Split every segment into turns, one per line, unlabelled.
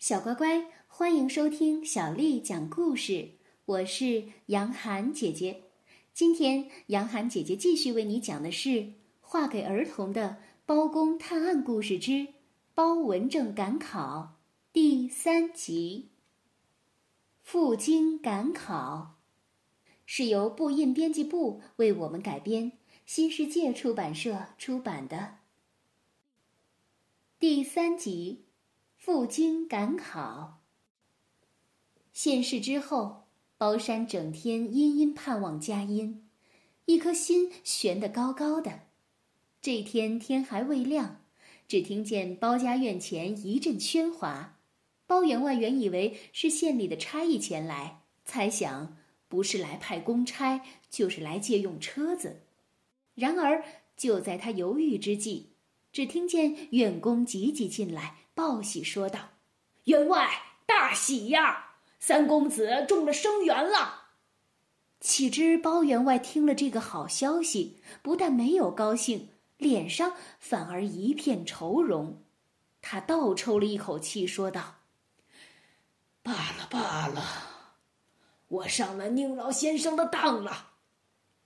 小乖乖，欢迎收听小丽讲故事。我是杨涵姐姐。今天，杨涵姐姐继续为你讲的是《画给儿童的包公探案故事之包文正赶考》第三集。赴京赶考是由布印编辑部为我们改编，新世界出版社出版的。第三集。赴京赶考。县试之后，包山整天殷殷盼望佳音，一颗心悬得高高的。这天天还未亮，只听见包家院前一阵喧哗。包员外原以为是县里的差役前来，猜想不是来派公差，就是来借用车子。然而就在他犹豫之际，只听见院公急急进来。报喜说道：“
员外，大喜呀！三公子中了生源了。”
岂知包员外听了这个好消息，不但没有高兴，脸上反而一片愁容。他倒抽了一口气，说道：“
罢了罢了，我上了宁老先生的当了，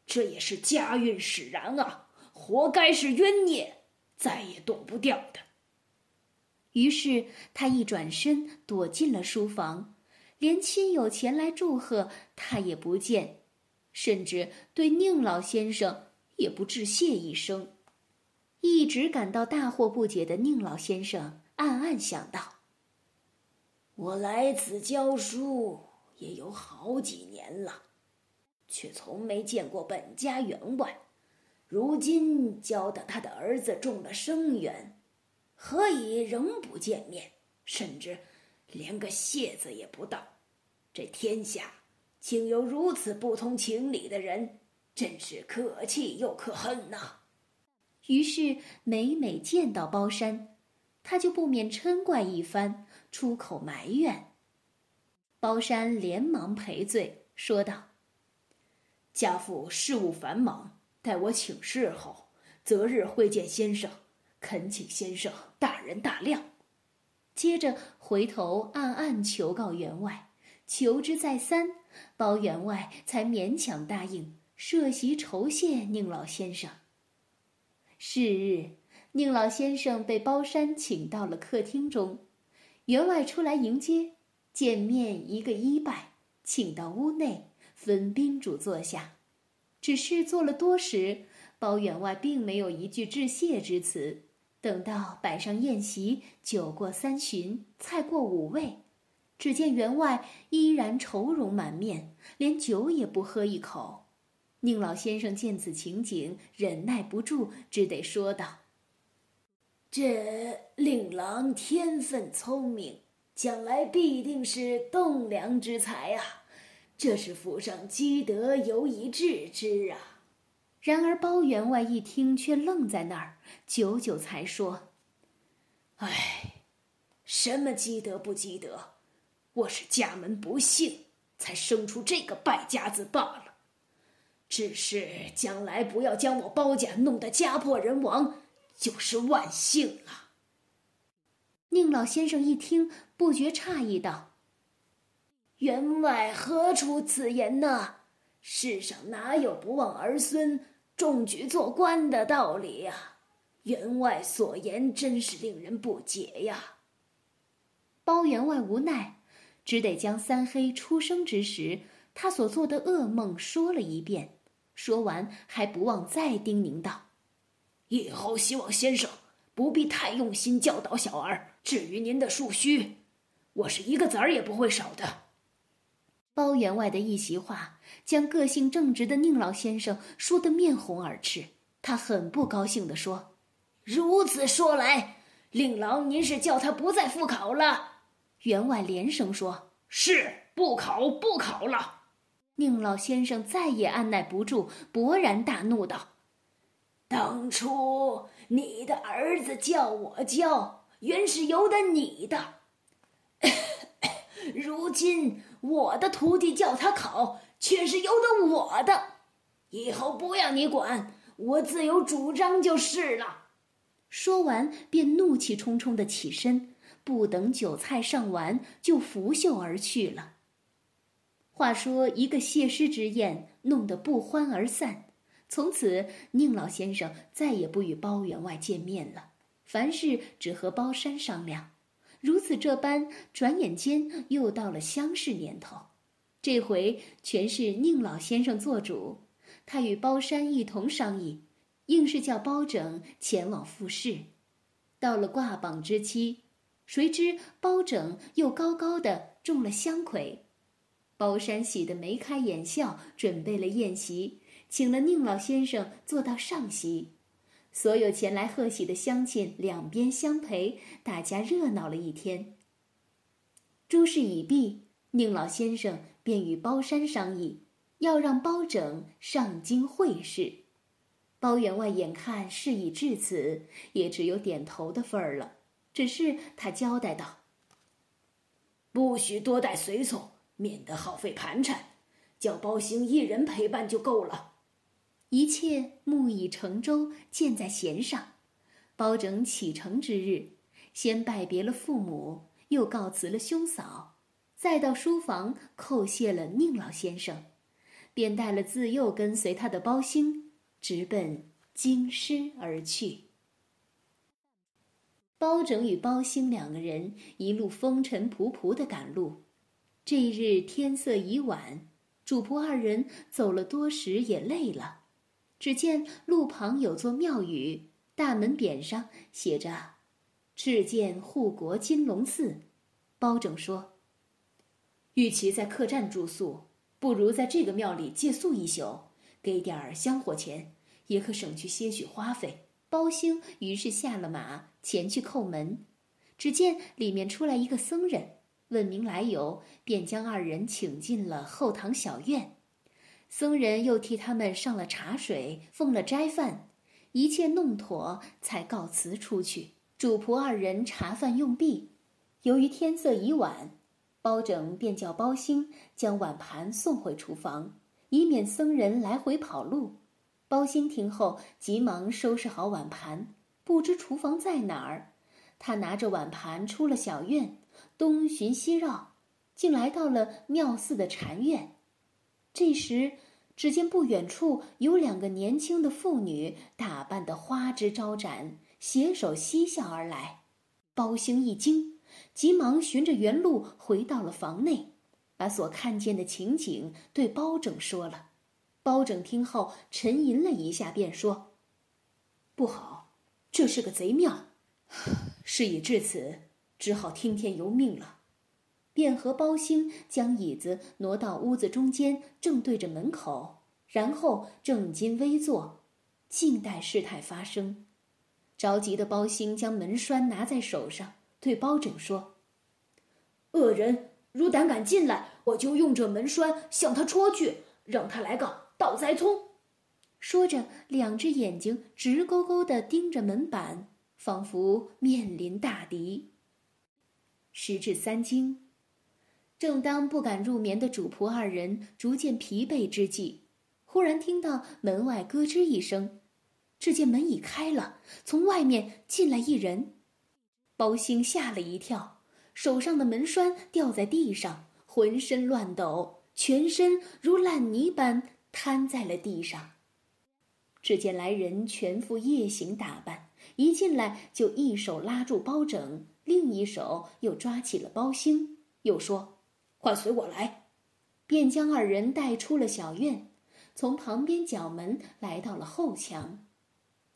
这也是家运使然啊，活该是冤孽，再也躲不掉的。”
于是他一转身躲进了书房，连亲友前来祝贺他也不见，甚至对宁老先生也不致谢一声。一直感到大惑不解的宁老先生暗暗想到：“
我来此教书也有好几年了，却从没见过本家员外，如今教的他的儿子中了生源。”何以仍不见面，甚至连个谢字也不道？这天下竟有如此不通情理的人，真是可气又可恨呐！
于是每每见到包山，他就不免嗔怪一番，出口埋怨。包山连忙赔罪，说道：“
家父事务繁忙，待我请示后，择日会见先生。”恳请先生大人大量。
接着回头暗暗求告员外，求之再三，包员外才勉强答应设席酬谢宁老先生。是日，宁老先生被包山请到了客厅中，员外出来迎接，见面一个一拜，请到屋内，分宾主坐下。只是坐了多时，包员外并没有一句致谢之词。等到摆上宴席，酒过三巡，菜过五味，只见员外依然愁容满面，连酒也不喝一口。宁老先生见此情景，忍耐不住，只得说道：“
这令郎天分聪明，将来必定是栋梁之才啊！这是府上积德，由以治之啊！”
然而包员外一听，却愣在那儿，久久才说：“
哎，什么积德不积德？我是家门不幸，才生出这个败家子罢了。只是将来不要将我包家弄得家破人亡，就是万幸了。”
宁老先生一听，不觉诧异道：“
员外何出此言呢？世上哪有不忘儿孙？”中举做官的道理呀，员外所言真是令人不解呀。
包员外无奈，只得将三黑出生之时他所做的噩梦说了一遍。说完，还不忘再叮咛道：“
以后希望先生不必太用心教导小儿。至于您的数虚，我是一个子儿也不会少的。”
包员外的一席话，将个性正直的宁老先生说得面红耳赤。他很不高兴地说：“
如此说来，令郎您是叫他不再复考了？”
员外连声说：“
是不考，不考了。”
宁老先生再也按耐不住，勃然大怒道：“
当初你的儿子叫我教，原是由得你的。”如今我的徒弟叫他考，却是由得我的。以后不要你管，我自有主张就是了。
说完，便怒气冲冲的起身，不等酒菜上完，就拂袖而去了。话说，一个谢师之宴，弄得不欢而散。从此，宁老先生再也不与包员外见面了，凡事只和包山商量。如此这般，转眼间又到了乡试年头。这回全是宁老先生做主，他与包山一同商议，硬是叫包拯前往复试。到了挂榜之期，谁知包拯又高高的中了乡魁。包山喜得眉开眼笑，准备了宴席，请了宁老先生坐到上席，所有前来贺喜的乡亲两边相陪，大家热闹了一天。诸事已毕，宁老先生便与包山商议，要让包拯上京会试。包员外眼看事已至此，也只有点头的份儿了。只是他交代道：“
不许多带随从。”免得耗费盘缠，叫包兴一人陪伴就够了。
一切木已成舟，箭在弦上。包拯启程之日，先拜别了父母，又告辞了兄嫂，再到书房叩谢了宁老先生，便带了自幼跟随他的包兴，直奔京师而去。包拯与包兴两个人一路风尘仆仆的赶路。这一日天色已晚，主仆二人走了多时也累了。只见路旁有座庙宇，大门匾上写着“敕建护国金龙寺”。包拯说：“与其在客栈住宿，不如在这个庙里借宿一宿，给点儿香火钱，也可省去些许花费。”包兴于是下了马，前去叩门。只见里面出来一个僧人。问明来由，便将二人请进了后堂小院。僧人又替他们上了茶水，奉了斋饭，一切弄妥，才告辞出去。主仆二人茶饭用毕，由于天色已晚，包拯便叫包兴将碗盘送回厨房，以免僧人来回跑路。包兴听后，急忙收拾好碗盘，不知厨房在哪儿。他拿着碗盘出了小院。东寻西绕，竟来到了庙寺的禅院。这时，只见不远处有两个年轻的妇女，打扮得花枝招展，携手嬉笑而来。包兴一惊，急忙循着原路回到了房内，把所看见的情景对包拯说了。包拯听后沉吟了一下，便说：“不好，这是个贼庙。事已至此。”只好听天由命了，便和包兴将椅子挪到屋子中间，正对着门口，然后正襟危坐，静待事态发生。着急的包兴将门栓拿在手上，对包拯说：“
恶人如胆敢进来，我就用这门栓向他戳去，让他来个倒栽葱。”
说着，两只眼睛直勾勾地盯着门板，仿佛面临大敌。时至三更，正当不敢入眠的主仆二人逐渐疲惫之际，忽然听到门外咯吱一声，只见门已开了，从外面进来一人。包兴吓了一跳，手上的门栓掉在地上，浑身乱抖，全身如烂泥般瘫在了地上。只见来人全副夜行打扮，一进来就一手拉住包拯。另一手又抓起了包兴，又说：“
快随我来！”
便将二人带出了小院，从旁边角门来到了后墙。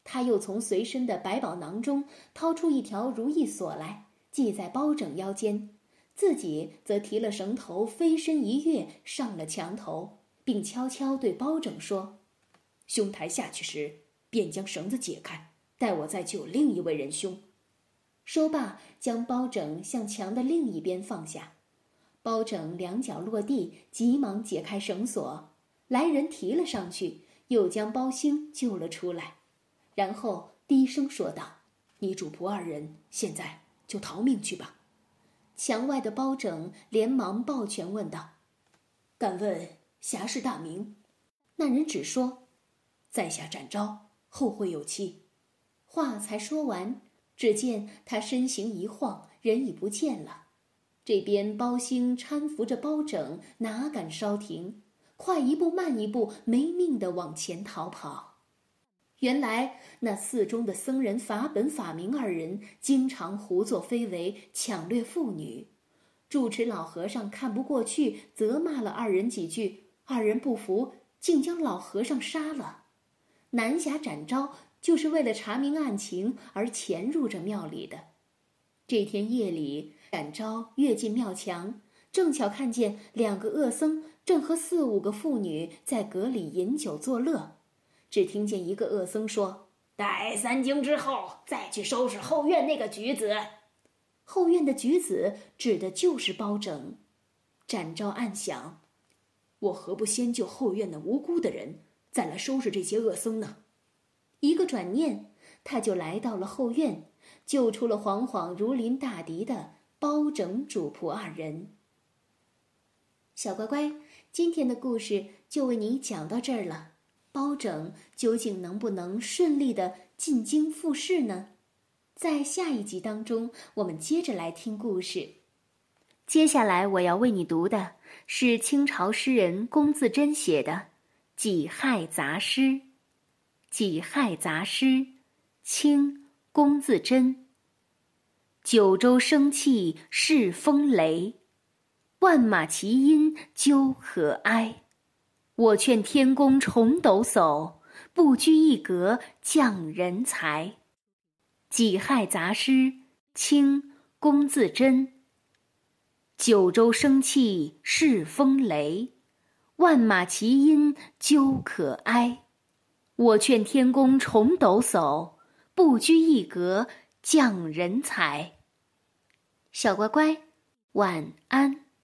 他又从随身的百宝囊中掏出一条如意锁来，系在包拯腰间，自己则提了绳头，飞身一跃上了墙头，并悄悄对包拯说：“兄台下去时，便将绳子解开，待我再救另一位仁兄。”说罢，将包拯向墙的另一边放下。包拯两脚落地，急忙解开绳索，来人提了上去，又将包兴救了出来，然后低声说道：“你主仆二人现在就逃命去吧。”墙外的包拯连忙抱拳问道：“敢问侠士大名？”那人只说：“在下展昭，后会有期。”话才说完。只见他身形一晃，人已不见了。这边包兴搀扶着包拯，哪敢稍停，快一步慢一步，没命的往前逃跑。原来那寺中的僧人法本、法明二人经常胡作非为，抢掠妇女。住持老和尚看不过去，责骂了二人几句，二人不服，竟将老和尚杀了。南侠展昭就是为了查明案情而潜入这庙里的。这天夜里，展昭跃进庙墙，正巧看见两个恶僧正和四五个妇女在阁里饮酒作乐。只听见一个恶僧说：“
待三更之后，再去收拾后院那个举子。”
后院的举子指的就是包拯。展昭暗想：“我何不先救后院那无辜的人，再来收拾这些恶僧呢？”一个转念，他就来到了后院，救出了惶惶如临大敌的包拯主仆二人。小乖乖，今天的故事就为你讲到这儿了。包拯究竟能不能顺利的进京复试呢？在下一集当中，我们接着来听故事。接下来我要为你读的是清朝诗人龚自珍写的《己亥杂诗》。《己亥杂诗》，清，龚自珍。九州生气恃风雷，万马齐喑究可哀。我劝天公重抖擞，不拘一格降人才。《己亥杂诗》清·龚自珍。九州生气恃风雷，万马齐喑究可哀。我劝天公重抖擞，不拘一格降人才。小乖乖，晚安。